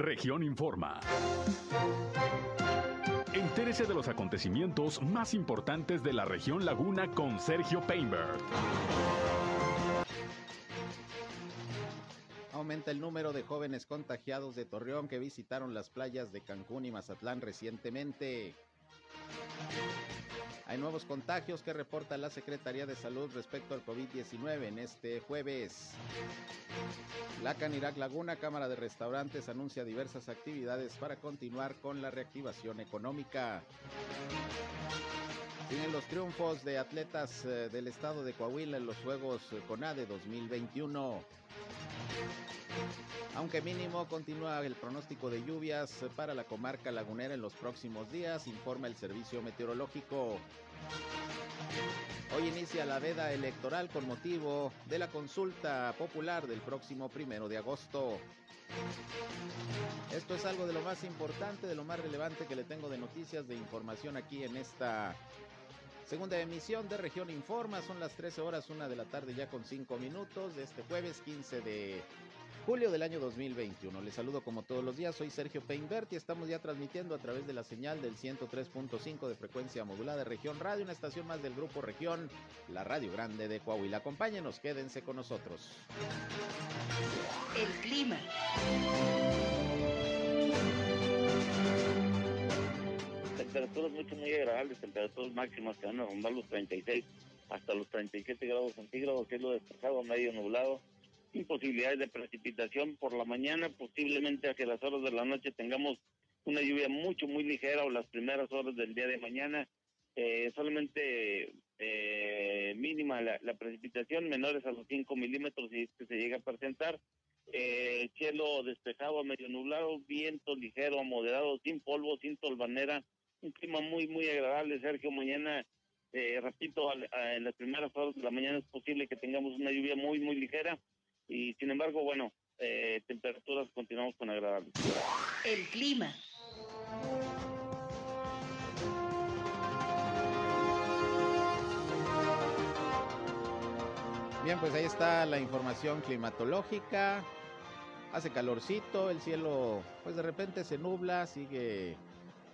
Región Informa. Entérese de los acontecimientos más importantes de la región Laguna con Sergio Painberg. Aumenta el número de jóvenes contagiados de Torreón que visitaron las playas de Cancún y Mazatlán recientemente. Hay nuevos contagios que reporta la Secretaría de Salud respecto al COVID-19 en este jueves. La Canirac Laguna, Cámara de Restaurantes, anuncia diversas actividades para continuar con la reactivación económica. Siguen los triunfos de atletas eh, del estado de Coahuila en los Juegos CONADE 2021. Aunque mínimo, continúa el pronóstico de lluvias para la comarca lagunera en los próximos días, informa el servicio meteorológico. Hoy inicia la veda electoral con motivo de la consulta popular del próximo primero de agosto. Esto es algo de lo más importante, de lo más relevante que le tengo de noticias, de información aquí en esta segunda emisión de Región Informa. Son las 13 horas, una de la tarde ya con 5 minutos de este jueves 15 de julio del año 2021. Les saludo como todos los días, soy Sergio Peinbert y estamos ya transmitiendo a través de la señal del 103.5 de frecuencia modulada de Región Radio, una estación más del Grupo Región, la Radio Grande de Coahuila. Acompáñenos, quédense con nosotros. El clima. Temperaturas mucho muy agradables, temperaturas máximas que van a rondar los 36 hasta los 37 grados centígrados, cielo despejado, medio nublado sin posibilidades de precipitación por la mañana, posiblemente hacia las horas de la noche tengamos una lluvia mucho, muy ligera o las primeras horas del día de mañana, eh, solamente eh, mínima la, precipitación, menores a los 5 milímetros si es que se llega a presentar. Eh, cielo despejado, medio nublado, viento ligero, moderado, sin polvo, sin tolvanera, un clima muy, muy agradable, Sergio. Mañana, repito, en las primeras horas de la mañana es posible que tengamos una lluvia muy, muy ligera y sin embargo, bueno, eh, temperaturas continuamos con agradables. El clima. Bien, pues ahí está la información climatológica. Hace calorcito, el cielo pues de repente se nubla, sigue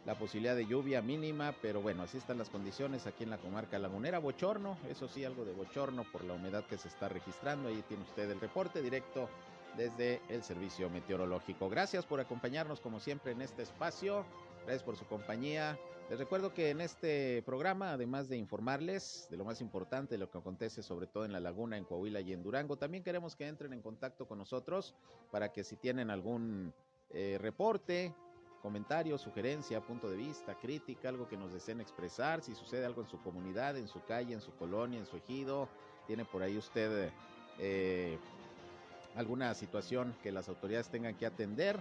la posibilidad de lluvia mínima, pero bueno, así están las condiciones aquí en la comarca lagunera. Bochorno, eso sí, algo de bochorno por la humedad que se está registrando. Ahí tiene usted el reporte directo desde el servicio meteorológico. Gracias por acompañarnos como siempre en este espacio. Gracias por su compañía. Les recuerdo que en este programa, además de informarles de lo más importante, de lo que acontece sobre todo en la laguna, en Coahuila y en Durango, también queremos que entren en contacto con nosotros para que si tienen algún eh, reporte, comentario, sugerencia, punto de vista, crítica, algo que nos deseen expresar, si sucede algo en su comunidad, en su calle, en su colonia, en su ejido, tiene por ahí usted eh, alguna situación que las autoridades tengan que atender,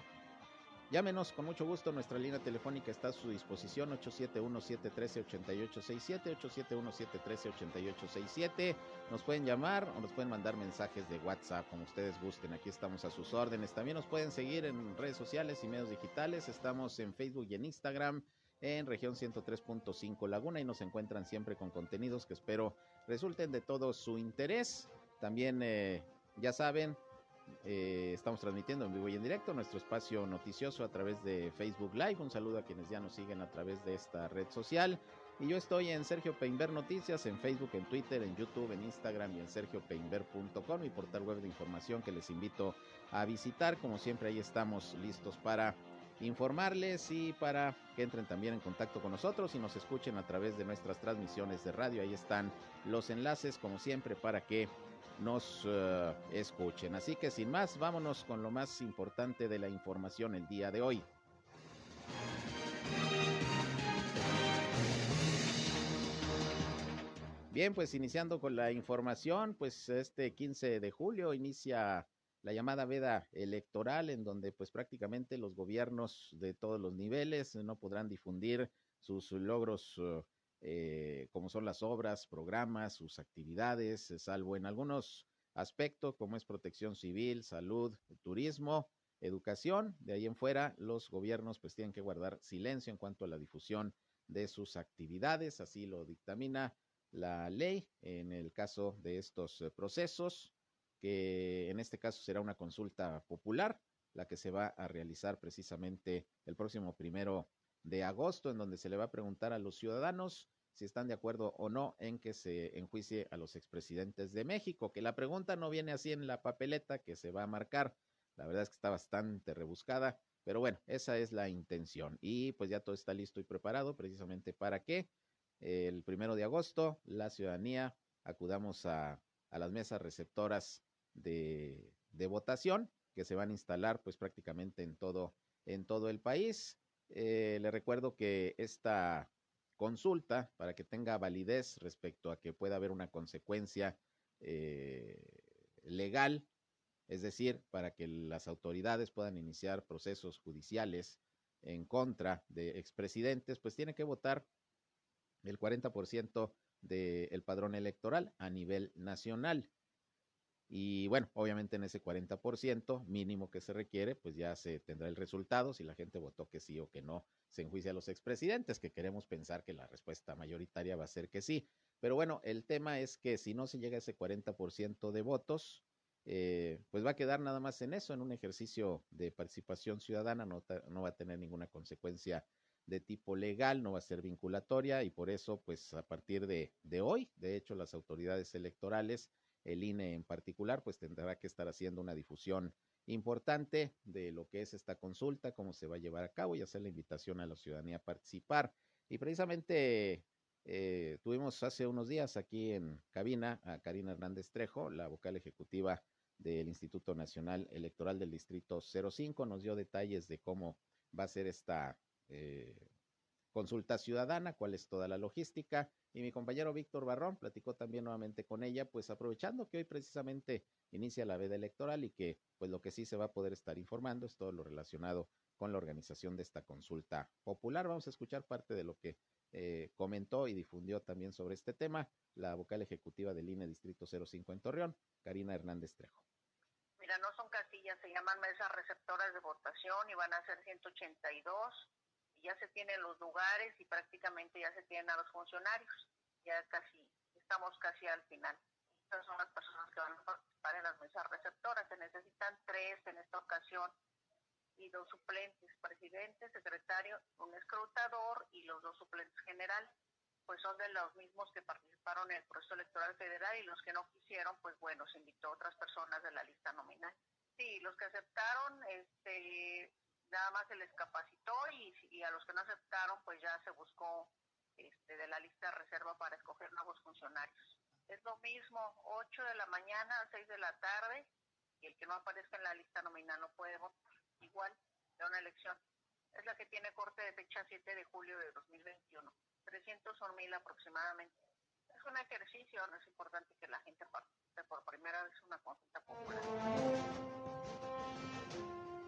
Llámenos con mucho gusto, nuestra línea telefónica está a su disposición 871-713-8867, 871-713-8867. Nos pueden llamar o nos pueden mandar mensajes de WhatsApp, como ustedes gusten. Aquí estamos a sus órdenes. También nos pueden seguir en redes sociales y medios digitales. Estamos en Facebook y en Instagram en región 103.5 Laguna y nos encuentran siempre con contenidos que espero resulten de todo su interés. También, eh, ya saben, eh, estamos transmitiendo en vivo y en directo nuestro espacio noticioso a través de Facebook Live. Un saludo a quienes ya nos siguen a través de esta red social. Y yo estoy en Sergio Peinber Noticias, en Facebook, en Twitter, en YouTube, en Instagram y en sergiopeinber.com, mi portal web de información que les invito a visitar. Como siempre, ahí estamos listos para informarles y para que entren también en contacto con nosotros y nos escuchen a través de nuestras transmisiones de radio. Ahí están los enlaces, como siempre, para que nos eh, escuchen. Así que sin más, vámonos con lo más importante de la información el día de hoy. Bien, pues iniciando con la información, pues este 15 de julio inicia la llamada veda electoral en donde pues prácticamente los gobiernos de todos los niveles no podrán difundir sus logros uh, eh, como son las obras, programas, sus actividades, eh, salvo en algunos aspectos como es protección civil, salud, turismo, educación. De ahí en fuera, los gobiernos pues tienen que guardar silencio en cuanto a la difusión de sus actividades, así lo dictamina la ley en el caso de estos eh, procesos, que en este caso será una consulta popular la que se va a realizar precisamente el próximo primero de agosto, en donde se le va a preguntar a los ciudadanos si están de acuerdo o no en que se enjuicie a los expresidentes de México, que la pregunta no viene así en la papeleta que se va a marcar, la verdad es que está bastante rebuscada, pero bueno, esa es la intención. Y pues ya todo está listo y preparado precisamente para que el primero de agosto la ciudadanía acudamos a, a las mesas receptoras de, de, votación que se van a instalar pues prácticamente en todo, en todo el país. Eh, le recuerdo que esta consulta, para que tenga validez respecto a que pueda haber una consecuencia eh, legal, es decir, para que las autoridades puedan iniciar procesos judiciales en contra de expresidentes, pues tiene que votar el 40% del padrón electoral a nivel nacional. Y bueno, obviamente en ese 40% mínimo que se requiere, pues ya se tendrá el resultado si la gente votó que sí o que no se enjuicia a los expresidentes, que queremos pensar que la respuesta mayoritaria va a ser que sí. Pero bueno, el tema es que si no se llega a ese 40% de votos, eh, pues va a quedar nada más en eso, en un ejercicio de participación ciudadana, no, no va a tener ninguna consecuencia de tipo legal, no va a ser vinculatoria y por eso, pues a partir de, de hoy, de hecho, las autoridades electorales el INE en particular, pues tendrá que estar haciendo una difusión importante de lo que es esta consulta, cómo se va a llevar a cabo y hacer la invitación a la ciudadanía a participar. Y precisamente eh, tuvimos hace unos días aquí en cabina a Karina Hernández Trejo, la vocal ejecutiva del Instituto Nacional Electoral del Distrito 05, nos dio detalles de cómo va a ser esta eh, consulta ciudadana, cuál es toda la logística. Y mi compañero Víctor Barrón platicó también nuevamente con ella, pues aprovechando que hoy precisamente inicia la veda electoral y que pues lo que sí se va a poder estar informando es todo lo relacionado con la organización de esta consulta popular. Vamos a escuchar parte de lo que eh, comentó y difundió también sobre este tema la vocal ejecutiva del INE Distrito 05 en Torreón, Karina Hernández Trejo. Mira, no son casillas, se llaman mesas receptoras de votación y van a ser 182 ya se tienen los lugares y prácticamente ya se tienen a los funcionarios. Ya casi, estamos casi al final. Estas son las personas que van a participar en las mesas receptoras. Se necesitan tres en esta ocasión y dos suplentes, presidente, secretario, un escrutador y los dos suplentes generales, pues son de los mismos que participaron en el proceso electoral federal y los que no quisieron, pues bueno, se invitó a otras personas de la lista nominal. Sí, los que aceptaron, este, nada más se les capacitó y, a los que no aceptaron, pues ya se buscó este, de la lista de reserva para escoger nuevos funcionarios. Es lo mismo, 8 de la mañana a 6 de la tarde, y el que no aparezca en la lista nominal no puede votar. Igual de una elección. Es la que tiene corte de fecha 7 de julio de 2021. 300 son mil aproximadamente. Es un ejercicio, no es importante que la gente participe por primera vez una consulta popular.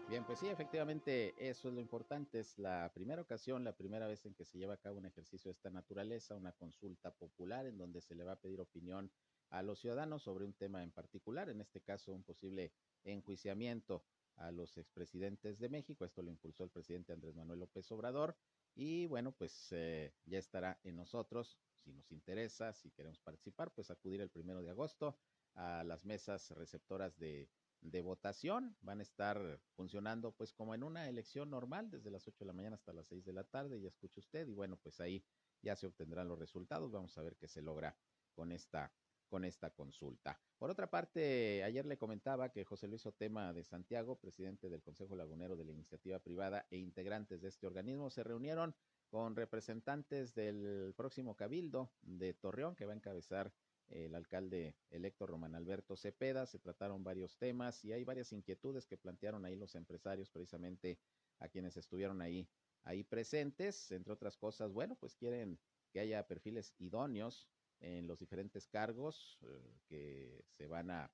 Bien, pues sí, efectivamente, eso es lo importante. Es la primera ocasión, la primera vez en que se lleva a cabo un ejercicio de esta naturaleza, una consulta popular en donde se le va a pedir opinión a los ciudadanos sobre un tema en particular, en este caso un posible enjuiciamiento a los expresidentes de México. Esto lo impulsó el presidente Andrés Manuel López Obrador. Y bueno, pues eh, ya estará en nosotros, si nos interesa, si queremos participar, pues acudir el primero de agosto a las mesas receptoras de de votación. Van a estar funcionando pues como en una elección normal, desde las 8 de la mañana hasta las 6 de la tarde, ya escucha usted, y bueno, pues ahí ya se obtendrán los resultados. Vamos a ver qué se logra con esta con esta consulta. Por otra parte, ayer le comentaba que José Luis Otema de Santiago, presidente del Consejo Lagunero de la Iniciativa Privada e integrantes de este organismo, se reunieron con representantes del próximo Cabildo de Torreón, que va a encabezar el alcalde electo Román Alberto Cepeda. Se trataron varios temas y hay varias inquietudes que plantearon ahí los empresarios, precisamente a quienes estuvieron ahí, ahí presentes. Entre otras cosas, bueno, pues quieren que haya perfiles idóneos en los diferentes cargos eh, que se van a,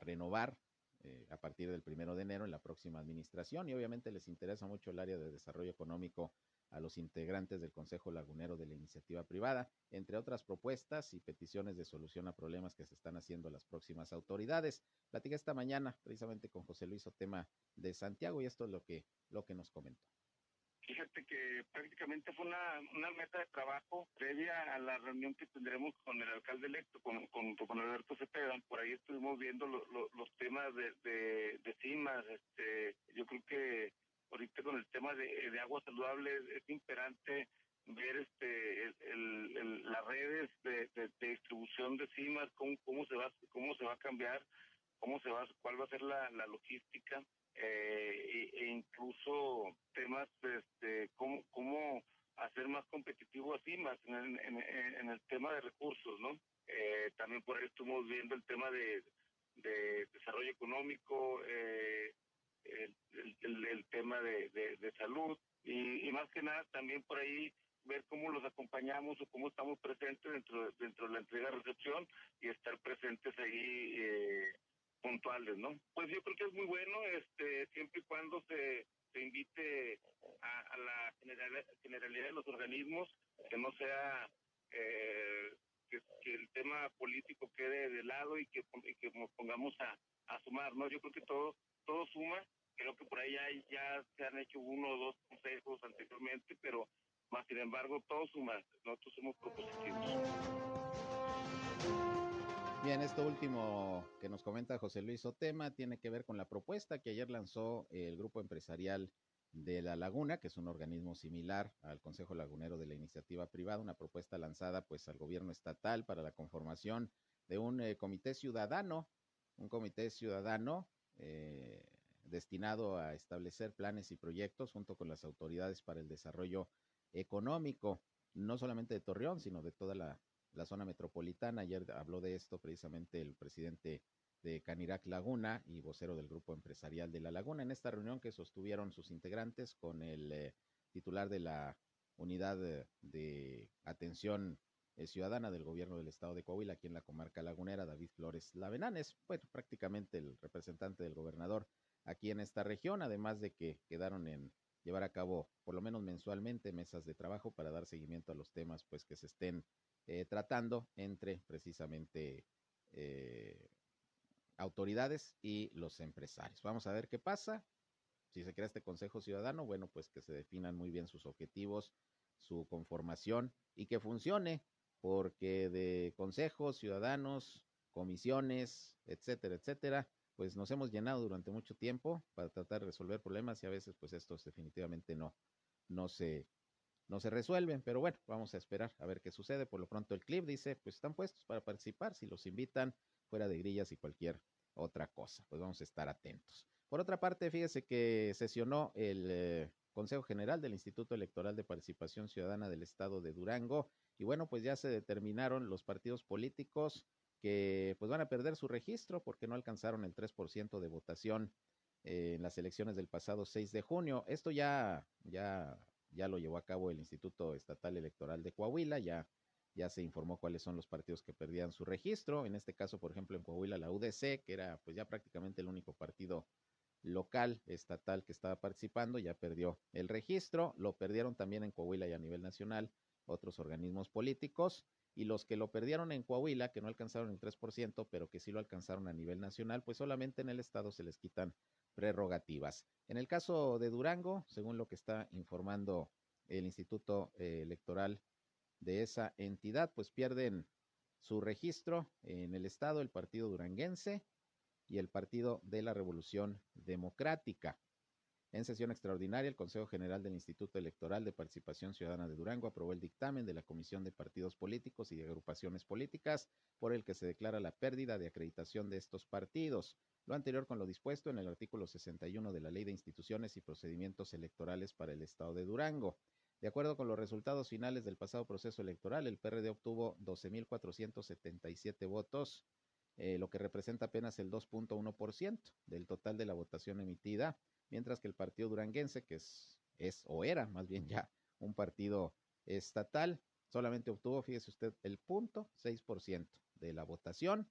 renovar eh, a partir del primero de enero en la próxima administración y obviamente les interesa mucho el área de desarrollo económico a los integrantes del Consejo Lagunero de la Iniciativa Privada, entre otras propuestas y peticiones de solución a problemas que se están haciendo las próximas autoridades. Platicé esta mañana precisamente con José Luis Otema de Santiago y esto es lo que, lo que nos comentó. Fíjate que prácticamente fue una, una meta de trabajo previa a la reunión que tendremos con el alcalde electo, con, con, Alberto Cepeda. Por ahí estuvimos viendo los temas de, de, de CIMAS. Este, yo creo que ahorita con el tema de, de agua saludable es, imperante ver este el, las redes de, de, distribución de CIMAS, cómo, cómo se va cómo se va a cambiar, cómo se va cuál va a ser la, la logística eh, e, incluso temas este cómo cómo hacer más competitivo así más en el, en, el tema de recursos no eh, también por ahí estuvimos viendo el tema de, de desarrollo económico eh, el, el, tema de, de, salud y, y, más que nada también por ahí ver cómo los acompañamos o cómo estamos presentes dentro dentro de la entrega recepción y estar presentes ahí eh, puntuales, ¿no? Pues yo creo que es muy bueno, este, siempre y cuando se, se invite a, la generalidad, de los organismos, que no sea eh, que, el tema político quede de lado y que, que nos pongamos a, a, sumar, ¿no? Yo creo que todo, todo suma, creo que por ahí ya, ya se han hecho uno o dos consejos anteriormente, pero más sin embargo todo suma, nosotros somos propositivos. Bien, esto último que nos comenta José Luis Otema tiene que ver con la propuesta que ayer lanzó el grupo empresarial de La Laguna, que es un organismo similar al Consejo Lagunero de la Iniciativa Privada, una propuesta lanzada pues al gobierno estatal para la conformación de un eh, comité ciudadano, un comité ciudadano eh, destinado a establecer planes y proyectos junto con las autoridades para el desarrollo económico, no solamente de Torreón, sino de toda la la zona metropolitana. Ayer habló de esto precisamente el presidente de Canirac Laguna y vocero del grupo empresarial de La Laguna en esta reunión que sostuvieron sus integrantes con el eh, titular de la unidad de, atención eh, ciudadana del gobierno del estado de Coahuila aquí en la comarca lagunera, David Flores Lavenanes, bueno, prácticamente el representante del gobernador aquí en esta región, además de que quedaron en llevar a cabo por lo menos mensualmente mesas de trabajo para dar seguimiento a los temas pues que se estén eh, tratando entre precisamente eh, autoridades y los empresarios. Vamos a ver qué pasa. Si se crea este Consejo Ciudadano, bueno, pues que se definan muy bien sus objetivos, su conformación y que funcione, porque de consejos, ciudadanos, comisiones, etcétera, etcétera, pues nos hemos llenado durante mucho tiempo para tratar de resolver problemas y a veces pues estos definitivamente no, no se, no se resuelven, pero bueno, vamos a esperar a ver qué sucede. Por lo pronto el clip dice, pues están puestos para participar, si los invitan, fuera de grillas y cualquier otra cosa, pues vamos a estar atentos. Por otra parte, fíjese que sesionó el eh, Consejo General del Instituto Electoral de Participación Ciudadana del Estado de Durango y bueno, pues ya se determinaron los partidos políticos que pues van a perder su registro porque no alcanzaron el 3% de votación en las elecciones del pasado 6 de junio. Esto ya, ya ya lo llevó a cabo el Instituto Estatal Electoral de Coahuila, ya, ya se informó cuáles son los partidos que perdían su registro, en este caso, por ejemplo, en Coahuila la UDC, que era pues ya prácticamente el único partido local, estatal que estaba participando, ya perdió el registro, lo perdieron también en Coahuila y a nivel nacional otros organismos políticos, y los que lo perdieron en Coahuila, que no alcanzaron el 3%, pero que sí lo alcanzaron a nivel nacional, pues solamente en el estado se les quitan prerrogativas. En el caso de Durango, según lo que está informando el Instituto eh, Electoral de esa entidad, pues pierden su registro en el estado el Partido Duranguense y el Partido de la Revolución Democrática. En sesión extraordinaria, el Consejo General del Instituto Electoral de Participación Ciudadana de Durango aprobó el dictamen de la Comisión de Partidos Políticos y de Agrupaciones Políticas por el que se declara la pérdida de acreditación de estos partidos. Lo anterior con lo dispuesto en el artículo 61 de la Ley de Instituciones y Procedimientos Electorales para el Estado de Durango. De acuerdo con los resultados finales del pasado proceso electoral, el PRD obtuvo 12.477 votos, eh, lo que representa apenas el 2.1% del total de la votación emitida, mientras que el partido duranguense, que es, es o era más bien ya un partido estatal, solamente obtuvo, fíjese usted, el 0.6% de la votación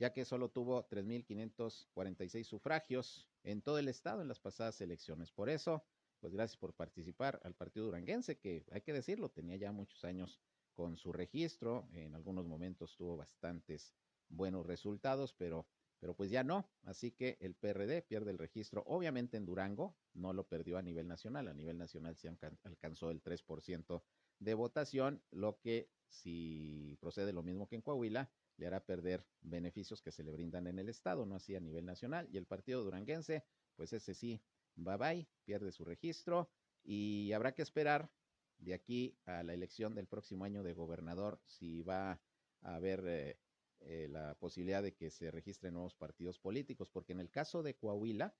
ya que solo tuvo 3.546 sufragios en todo el estado en las pasadas elecciones. Por eso, pues gracias por participar al partido duranguense, que hay que decirlo, tenía ya muchos años con su registro, en algunos momentos tuvo bastantes buenos resultados, pero pero pues ya no, así que el PRD pierde el registro, obviamente en Durango, no lo perdió a nivel nacional, a nivel nacional se alcanzó el 3% de votación, lo que si procede lo mismo que en Coahuila, le hará perder beneficios que se le brindan en el Estado, no así a nivel nacional. Y el partido duranguense, pues ese sí, bye bye, pierde su registro y habrá que esperar de aquí a la elección del próximo año de gobernador si va a haber eh, eh, la posibilidad de que se registren nuevos partidos políticos, porque en el caso de Coahuila,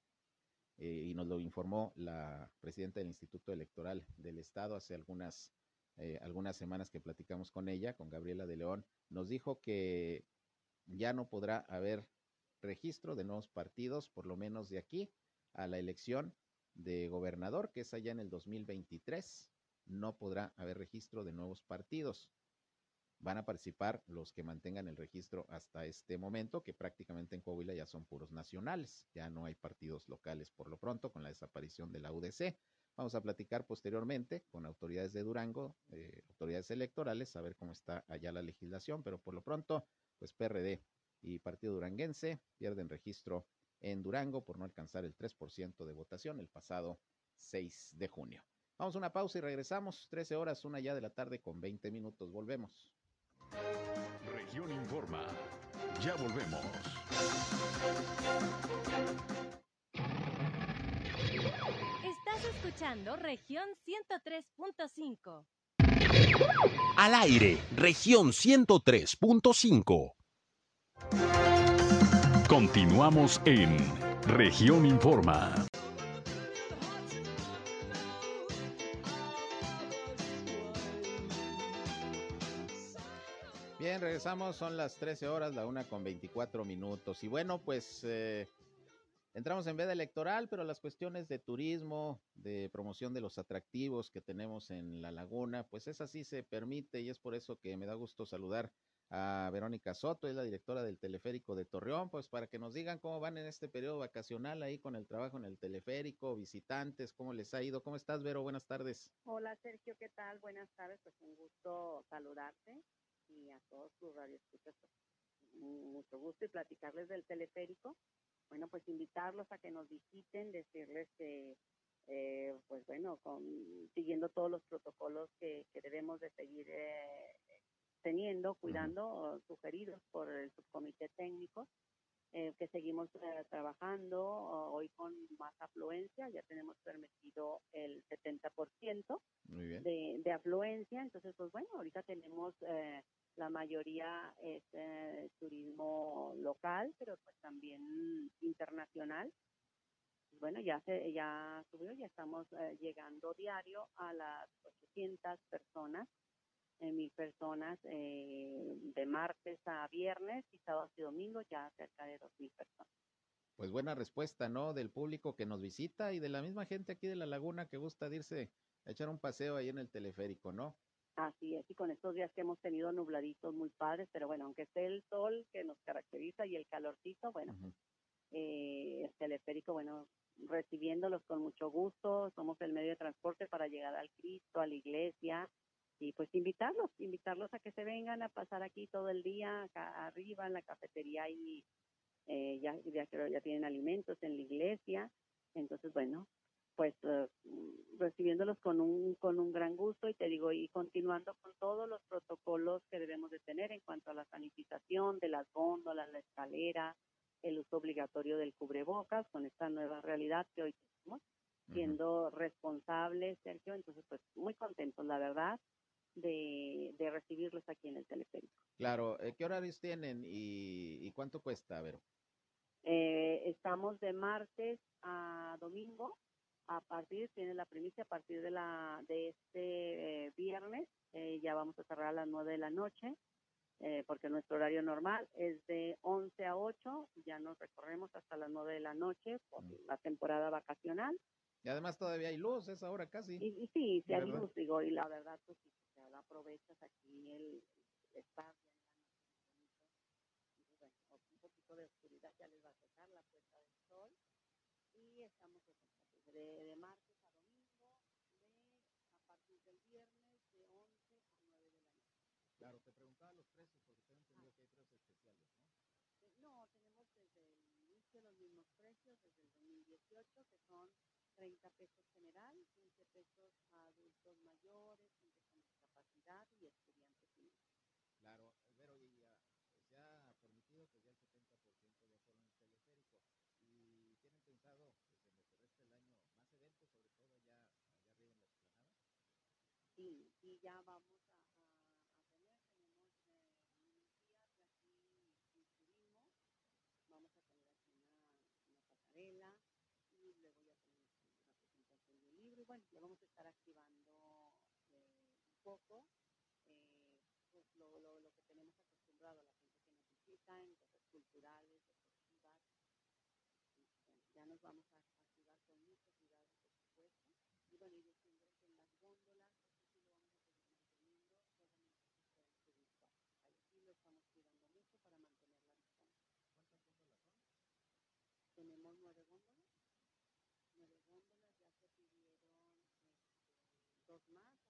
eh, y nos lo informó la presidenta del Instituto Electoral del Estado hace algunas, algunas semanas que platicamos con ella, con Gabriela de León, nos dijo que ya no podrá haber registro de nuevos partidos, por lo menos de aquí a la elección de gobernador, que es allá en el 2023, no podrá haber registro de nuevos partidos. Van a participar los que mantengan el registro hasta este momento, que prácticamente en Coahuila ya son puros nacionales, ya no hay partidos locales por lo pronto con la desaparición de la UDC. Vamos a platicar posteriormente con autoridades de Durango, eh, autoridades electorales, a ver cómo está allá la legislación, pero por lo pronto, pues PRD y Partido Duranguense pierden registro en Durango por no alcanzar el 3% de votación el pasado 6 de junio. Vamos a una pausa y regresamos. 13 horas, una ya de la tarde con 20 minutos. Volvemos. Región Informa. Ya volvemos. Estás escuchando región 103.5. Al aire, región 103.5. Continuamos en región Informa. Regresamos, son las 13 horas, la una con 24 minutos. Y bueno, pues eh, entramos en veda electoral, pero las cuestiones de turismo, de promoción de los atractivos que tenemos en la laguna, pues es así se permite y es por eso que me da gusto saludar a Verónica Soto, es la directora del teleférico de Torreón, pues para que nos digan cómo van en este periodo vacacional ahí con el trabajo en el teleférico, visitantes, cómo les ha ido. ¿Cómo estás, Vero? Buenas tardes. Hola, Sergio, ¿qué tal? Buenas tardes, pues un gusto saludarte y a todos tus radioescuchas, mucho gusto y platicarles del teleférico. Bueno, pues invitarlos a que nos visiten, decirles que, eh, pues bueno, con, siguiendo todos los protocolos que, debemos de seguir eh, teniendo, cuidando, sugeridos por el subcomité técnico, eh, que seguimos trabajando hoy con más afluencia, ya tenemos permitido el 70% De, de afluencia, entonces pues bueno, ahorita tenemos la mayoría es eh, turismo local, pero pues también internacional. Bueno, ya se ya subió, ya estamos eh, llegando diario a las 800 personas, eh, mil personas de martes a viernes y sábados y domingos ya cerca de dos mil personas. Pues buena respuesta, ¿no? Del público que nos visita y de la misma gente aquí de la laguna que gusta irse a echar un paseo ahí en el teleférico, ¿no? Así es, y con estos días que hemos tenido nubladitos muy padres, pero bueno, aunque esté el sol que nos caracteriza y el calorcito, bueno, eh, el teleférico, bueno, recibiéndolos con mucho gusto, somos el medio de transporte para llegar al Cristo, a la iglesia, y pues invitarlos, invitarlos a que se vengan a pasar aquí todo el día, acá arriba en la cafetería y eh, ya, ya, ya tienen alimentos en la iglesia, entonces bueno, pues eh, recibiéndolos con un, con un gran gusto y te digo, y continuando con todos los protocolos que debemos de tener en cuanto a la sanitización de las góndolas, la escalera, el uso obligatorio del cubrebocas con esta nueva realidad que hoy tenemos, siendo responsables, Sergio, entonces pues muy contentos, la verdad, de, de recibirlos aquí en el teleférico. Claro, eh, ¿qué horarios tienen y, y cuánto cuesta, a ver? Eh, estamos de martes a domingo a partir, tiene la primicia, a partir de, la, de este eh, viernes, eh, ya vamos a cerrar a las 9 de la noche, eh, porque nuestro horario normal es de 11 a 8, ya nos recorremos hasta las 9 de la noche por mm. la temporada vacacional. Y además todavía hay luz, es ahora casi. Y, sí, sí hay luz, digo, y la verdad, pues si aprovechas aquí el, espacio. Bueno, un poquito de oscuridad ya les va a tocar la puesta del sol y estamos de, martes a domingo, de, a partir del viernes de 11 a 9 de la noche. Claro, te preguntaba los precios porque tengo entendido ah. que precios especiales, ¿no? Eh, no, tenemos desde el inicio los mismos precios, desde el 2018, que son 30 pesos general, 15 pesos a adultos mayores, gente con discapacidad y estudiantes. Claro, Y ya vamos a, tener, tenemos eh, unos días que aquí inscribimos, vamos a tener aquí una, una pasarela y luego ya tenemos una presentación del libro y bueno, ya vamos a estar activando eh, un poco eh, pues lo, lo, lo, que tenemos acostumbrado a la gente que nos en cosas culturales, deportivas. Bueno, ya nos vamos a roadmap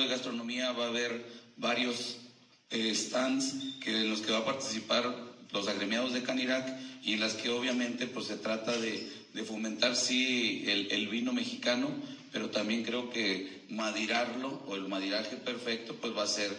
de gastronomía va a haber varios eh, stands que, en los que va a participar los agremiados de Canirac y en las que obviamente pues se trata de, de fomentar sí el, el, vino mexicano, pero también creo que madirarlo o el madiraje perfecto pues va a ser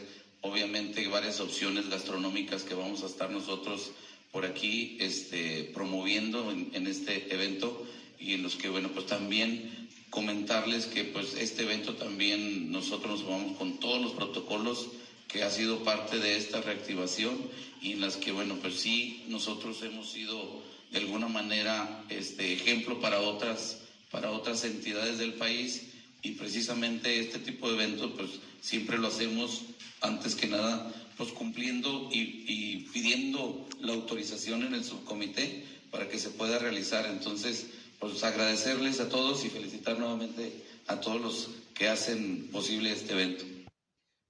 obviamente varias opciones gastronómicas que vamos a estar nosotros por aquí este, promoviendo en, en este evento y en los que bueno pues también comentarles que pues este evento también nosotros nos vamos con todos los protocolos que ha sido parte de esta reactivación y en las que, bueno, pues sí, nosotros hemos sido de alguna manera este ejemplo para otras, para otras entidades del país y precisamente este tipo de eventos, pues siempre lo hacemos antes que nada, pues cumpliendo y, y pidiendo la autorización en el subcomité para que se pueda realizar. Entonces, pues agradecerles a todos y felicitar nuevamente a todos los que hacen posible este evento.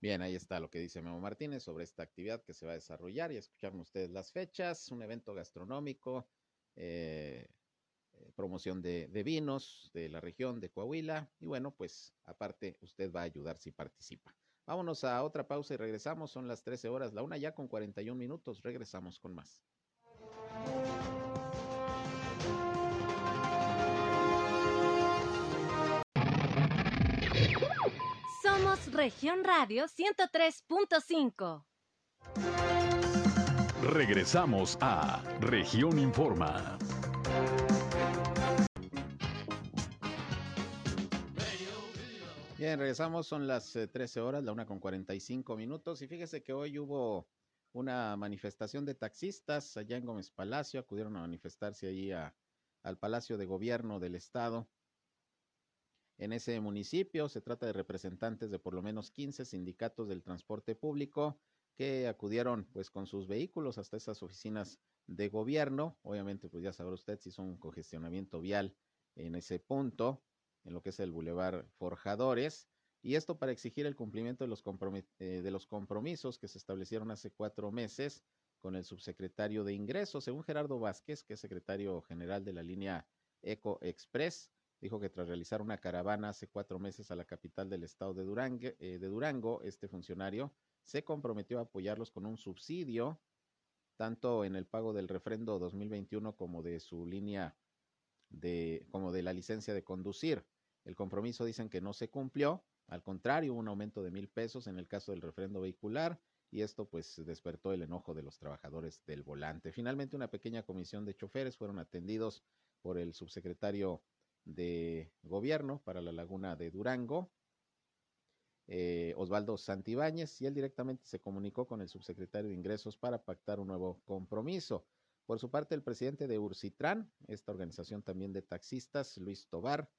Bien, ahí está lo que dice Memo Martínez sobre esta actividad que se va a desarrollar y escucharon ustedes las fechas, un evento gastronómico, eh, eh, promoción de, de, vinos de la región de Coahuila y bueno, pues aparte usted va a ayudar si participa. Vámonos a otra pausa y regresamos, son las 13 horas, la una ya con 41 minutos, regresamos con más. Somos Región Radio 103.5. Regresamos a Región Informa. Bien, regresamos, son las 13 eh, horas, la una con 45 minutos. Y fíjese que hoy hubo una manifestación de taxistas allá en Gómez Palacio, acudieron a manifestarse allí a, al Palacio de Gobierno del Estado en ese municipio. Se trata de representantes de por lo menos 15 sindicatos del transporte público que acudieron pues con sus vehículos hasta esas oficinas de gobierno. Obviamente pues ya sabrá usted si es un congestionamiento vial en ese punto, en lo que es el Boulevard Forjadores. Y esto para exigir el cumplimiento de los, eh, de los compromisos que se establecieron hace cuatro meses con el subsecretario de Ingresos, según Gerardo Vázquez, que es secretario general de la línea Eco Express dijo que tras realizar una caravana hace cuatro meses a la capital del estado de Durango, eh, de Durango, este funcionario se comprometió a apoyarlos con un subsidio, tanto en el pago del refrendo 2021 como de su línea de, como de la licencia de conducir. El compromiso dicen que no se cumplió, al contrario, un aumento de mil pesos en el caso del refrendo vehicular y esto pues despertó el enojo de los trabajadores del volante. Finalmente, una pequeña comisión de choferes fueron atendidos por el subsecretario de Gobierno para la Laguna de Durango, eh, Osvaldo Santibáñez, y él directamente se comunicó con el subsecretario de Ingresos para pactar un nuevo compromiso. Por su parte, el presidente de Ursitran, esta organización también de taxistas, Luis Tobar,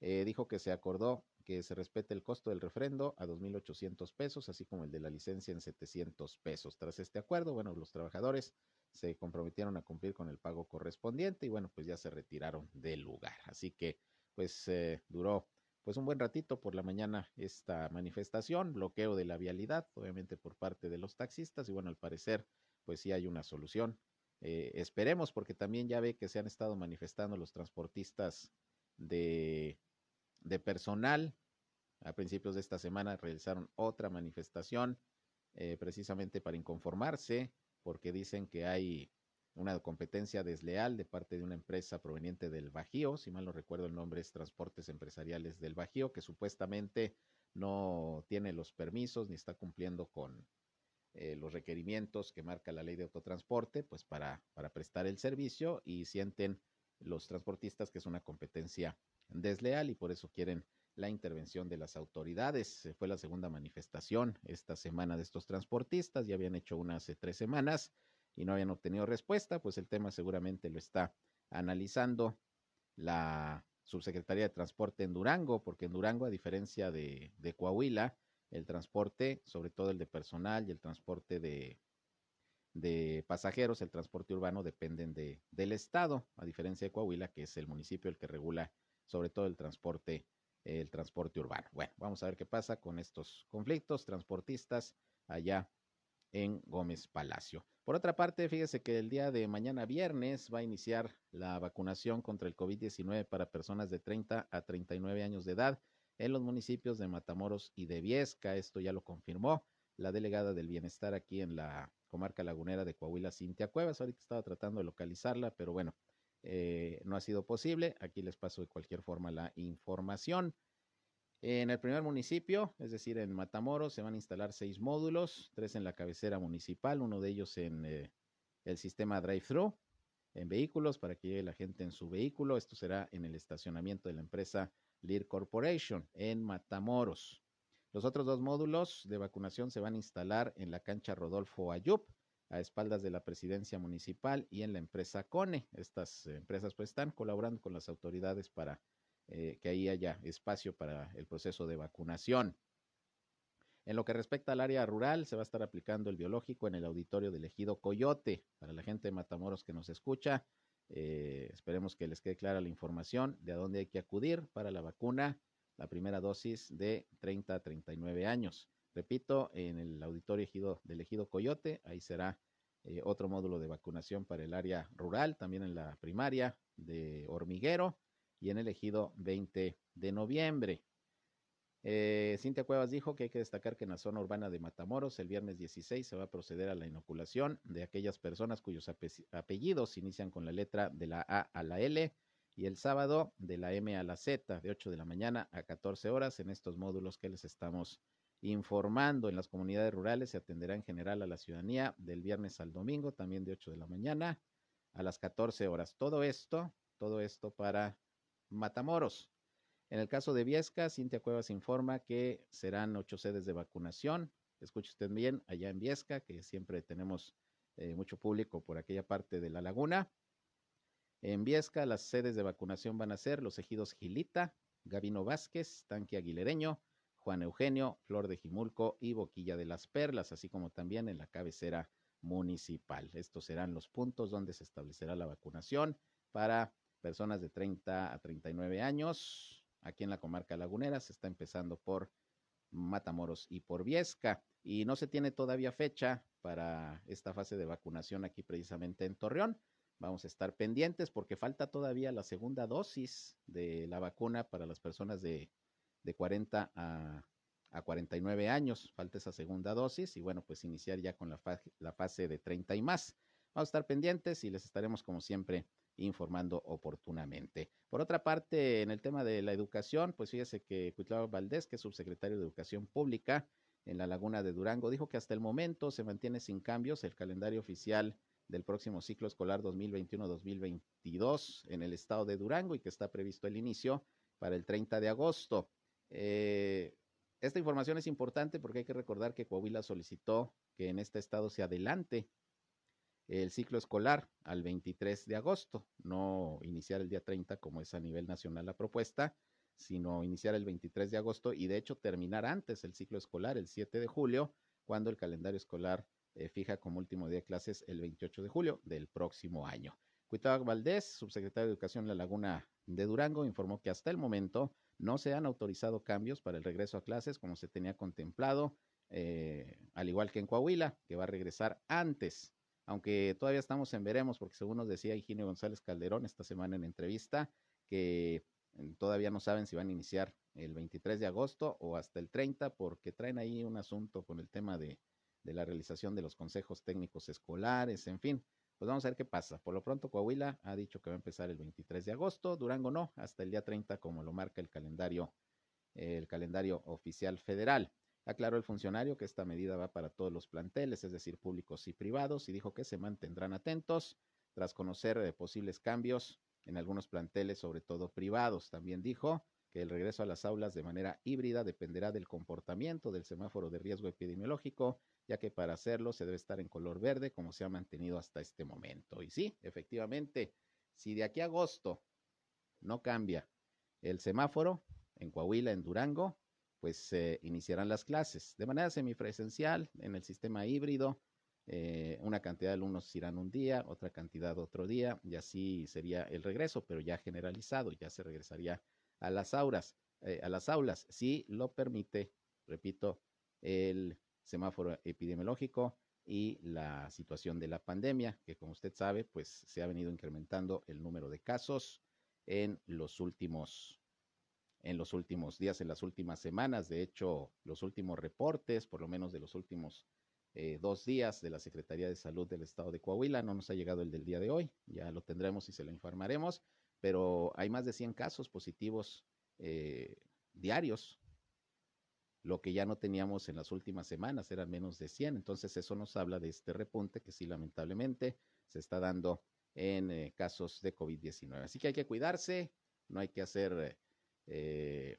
eh, dijo que se acordó que se respete el costo del refrendo a 2.800 pesos, así como el de la licencia en 700 pesos. Tras este acuerdo, bueno, los trabajadores se comprometieron a cumplir con el pago correspondiente y bueno, pues ya se retiraron del lugar. Así que pues eh, duró pues un buen ratito por la mañana esta manifestación, bloqueo de la vialidad, obviamente por parte de los taxistas y bueno, al parecer pues sí hay una solución. Eh, esperemos porque también ya ve que se han estado manifestando los transportistas de, de personal. A principios de esta semana realizaron otra manifestación eh, precisamente para inconformarse porque dicen que hay una competencia desleal de parte de una empresa proveniente del Bajío, si mal no recuerdo el nombre es Transportes Empresariales del Bajío, que supuestamente no tiene los permisos ni está cumpliendo con eh, los requerimientos que marca la ley de autotransporte, pues para, para prestar el servicio y sienten los transportistas que es una competencia desleal y por eso quieren la intervención de las autoridades. Fue la segunda manifestación esta semana de estos transportistas, ya habían hecho una hace tres semanas y no habían obtenido respuesta, pues el tema seguramente lo está analizando la subsecretaría de Transporte en Durango, porque en Durango, a diferencia de, de Coahuila, el transporte, sobre todo el de personal y el transporte de, de pasajeros, el transporte urbano dependen de, del Estado, a diferencia de Coahuila, que es el municipio el que regula sobre todo el transporte el transporte urbano. Bueno, vamos a ver qué pasa con estos conflictos transportistas allá en Gómez Palacio. Por otra parte, fíjese que el día de mañana viernes va a iniciar la vacunación contra el COVID-19 para personas de 30 a 39 años de edad en los municipios de Matamoros y de Viesca. Esto ya lo confirmó la delegada del bienestar aquí en la comarca lagunera de Coahuila, Cintia Cuevas. Ahorita estaba tratando de localizarla, pero bueno, eh, no ha sido posible. Aquí les paso de cualquier forma la información. En el primer municipio, es decir, en Matamoros, se van a instalar seis módulos, tres en la cabecera municipal, uno de ellos en eh, el sistema drive-thru, en vehículos, para que llegue la gente en su vehículo. Esto será en el estacionamiento de la empresa Lear Corporation, en Matamoros. Los otros dos módulos de vacunación se van a instalar en la cancha Rodolfo Ayup, a espaldas de la presidencia municipal y en la empresa CONE. Estas empresas pues están colaborando con las autoridades para eh, que ahí haya espacio para el proceso de vacunación. En lo que respecta al área rural, se va a estar aplicando el biológico en el auditorio del ejido Coyote. Para la gente de Matamoros que nos escucha, eh, esperemos que les quede clara la información de a dónde hay que acudir para la vacuna, la primera dosis de 30 a 39 años. Repito, en el auditorio ejido, del ejido Coyote, ahí será eh, otro módulo de vacunación para el área rural, también en la primaria de Hormiguero y en el ejido 20 de noviembre. Eh, Cintia Cuevas dijo que hay que destacar que en la zona urbana de Matamoros el viernes 16 se va a proceder a la inoculación de aquellas personas cuyos apellidos inician con la letra de la A a la L y el sábado de la M a la Z de 8 de la mañana a 14 horas en estos módulos que les estamos informando. En las comunidades rurales se atenderá en general a la ciudadanía del viernes al domingo, también de 8 de la mañana a las 14 horas. Todo esto, todo esto para Matamoros. En el caso de Viesca, Cintia Cuevas informa que serán ocho sedes de vacunación. Escuche usted bien, allá en Viesca, que siempre tenemos eh, mucho público por aquella parte de la laguna. En Viesca, las sedes de vacunación van a ser los ejidos Gilita, Gavino Vázquez, Tanque Aguilereño, Juan Eugenio, Flor de Jimulco y Boquilla de las Perlas, así como también en la cabecera municipal. Estos serán los puntos donde se establecerá la vacunación para personas de 30 a 39 años. Aquí en la comarca lagunera se está empezando por Matamoros y por Viesca. Y no se tiene todavía fecha para esta fase de vacunación aquí precisamente en Torreón. Vamos a estar pendientes porque falta todavía la segunda dosis de la vacuna para las personas de de 40 a, a 49 años. Falta esa segunda dosis y bueno, pues iniciar ya con la, la fase de 30 y más. Vamos a estar pendientes y les estaremos como siempre informando oportunamente. Por otra parte, en el tema de la educación, pues fíjese que Cuitlao Valdés, que es subsecretario de Educación Pública en la Laguna de Durango, dijo que hasta el momento se mantiene sin cambios el calendario oficial del próximo ciclo escolar 2021-2022 en el estado de Durango y que está previsto el inicio para el 30 de agosto. Eh, esta información es importante porque hay que recordar que Coahuila solicitó que en este estado se adelante el ciclo escolar al 23 de agosto, no iniciar el día 30 como es a nivel nacional la propuesta, sino iniciar el 23 de agosto y de hecho terminar antes el ciclo escolar el 7 de julio, cuando el calendario escolar eh, fija como último día de clases el 28 de julio del próximo año. Cuitabac Valdés, subsecretario de Educación en la Laguna de Durango, informó que hasta el momento no se han autorizado cambios para el regreso a clases como se tenía contemplado, eh, al igual que en Coahuila, que va a regresar antes, aunque todavía estamos en veremos, porque según nos decía Higinio González Calderón esta semana en entrevista, que mm, todavía no saben si van a iniciar el 23 de agosto o hasta el 30, porque traen ahí un asunto con el tema de, de la realización de los consejos técnicos escolares, en fin, pues vamos a ver qué pasa. Por lo pronto, Coahuila ha dicho que va a empezar el 23 de agosto, Durango no, hasta el día 30, como lo marca el calendario, el calendario oficial federal. Aclaró el funcionario que esta medida va para todos los planteles, es decir, públicos y privados, y dijo que se mantendrán atentos tras conocer eh, posibles cambios en algunos planteles, sobre todo privados. También dijo el regreso a las aulas de manera híbrida dependerá del comportamiento del semáforo de riesgo epidemiológico ya que para hacerlo se debe estar en color verde como se ha mantenido hasta este momento. Y sí, efectivamente, si de aquí a agosto no cambia el semáforo en Coahuila, en Durango, pues se iniciarán las clases de manera semipresencial en el sistema híbrido. Eh, una cantidad de alumnos irán un día, otra cantidad otro día, y así sería el regreso, pero ya generalizado, ya se regresaría a las aulas, eh, a las aulas, si lo permite, repito, el semáforo epidemiológico y la situación de la pandemia, que como usted sabe, pues se ha venido incrementando el número de casos en los últimos en los últimos días, en las últimas semanas. De hecho, los últimos reportes, por lo menos de los últimos eh, dos días de la Secretaría de Salud del Estado de Coahuila, no nos ha llegado el del día de hoy, ya lo tendremos y se lo informaremos, pero hay más de 100 casos positivos eh, diarios, lo que ya no teníamos en las últimas semanas, eran menos de 100, entonces eso nos habla de este repunte que sí lamentablemente se está dando en eh, casos de COVID-19. Así que hay que cuidarse, no hay que hacer eh,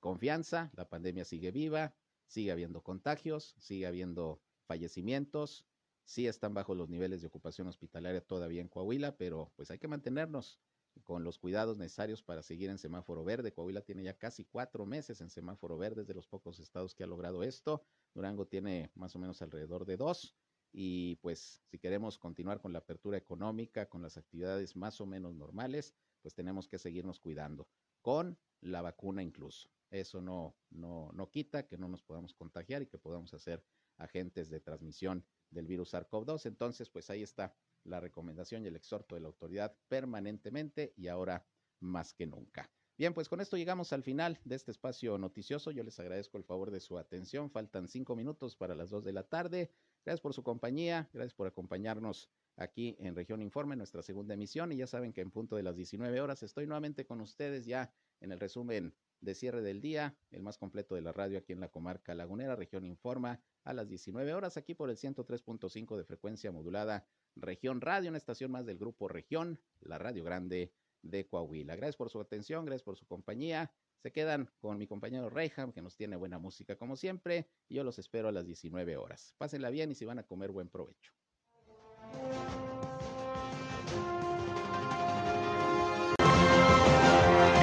confianza, la pandemia sigue viva, sigue habiendo contagios, sigue habiendo fallecimientos, sí están bajo los niveles de ocupación hospitalaria todavía en Coahuila, pero pues hay que mantenernos con los cuidados necesarios para seguir en semáforo verde. Coahuila tiene ya casi cuatro meses en semáforo verde, de los pocos estados que ha logrado esto. Durango tiene más o menos alrededor de dos. Y pues si queremos continuar con la apertura económica, con las actividades más o menos normales, pues tenemos que seguirnos cuidando, con la vacuna incluso. Eso no, no, no quita que no nos podamos contagiar y que podamos hacer agentes de transmisión del virus SARS-CoV-2. Entonces, pues ahí está la recomendación y el exhorto de la autoridad permanentemente y ahora más que nunca. Bien, pues con esto llegamos al final de este espacio noticioso. Yo les agradezco el favor de su atención. Faltan cinco minutos para las dos de la tarde. Gracias por su compañía, gracias por acompañarnos aquí en Región Informe, nuestra segunda emisión. Y ya saben que en punto de las 19 horas estoy nuevamente con ustedes ya en el resumen de cierre del día, el más completo de la radio aquí en la comarca lagunera. Región Informa a las 19 horas aquí por el 103.5 de frecuencia modulada. Región Radio, una estación más del grupo Región, la Radio Grande de Coahuila. Gracias por su atención, gracias por su compañía. Se quedan con mi compañero Reyham, que nos tiene buena música como siempre, y yo los espero a las 19 horas. Pásenla bien y si van a comer, buen provecho.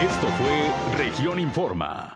Esto fue Región Informa.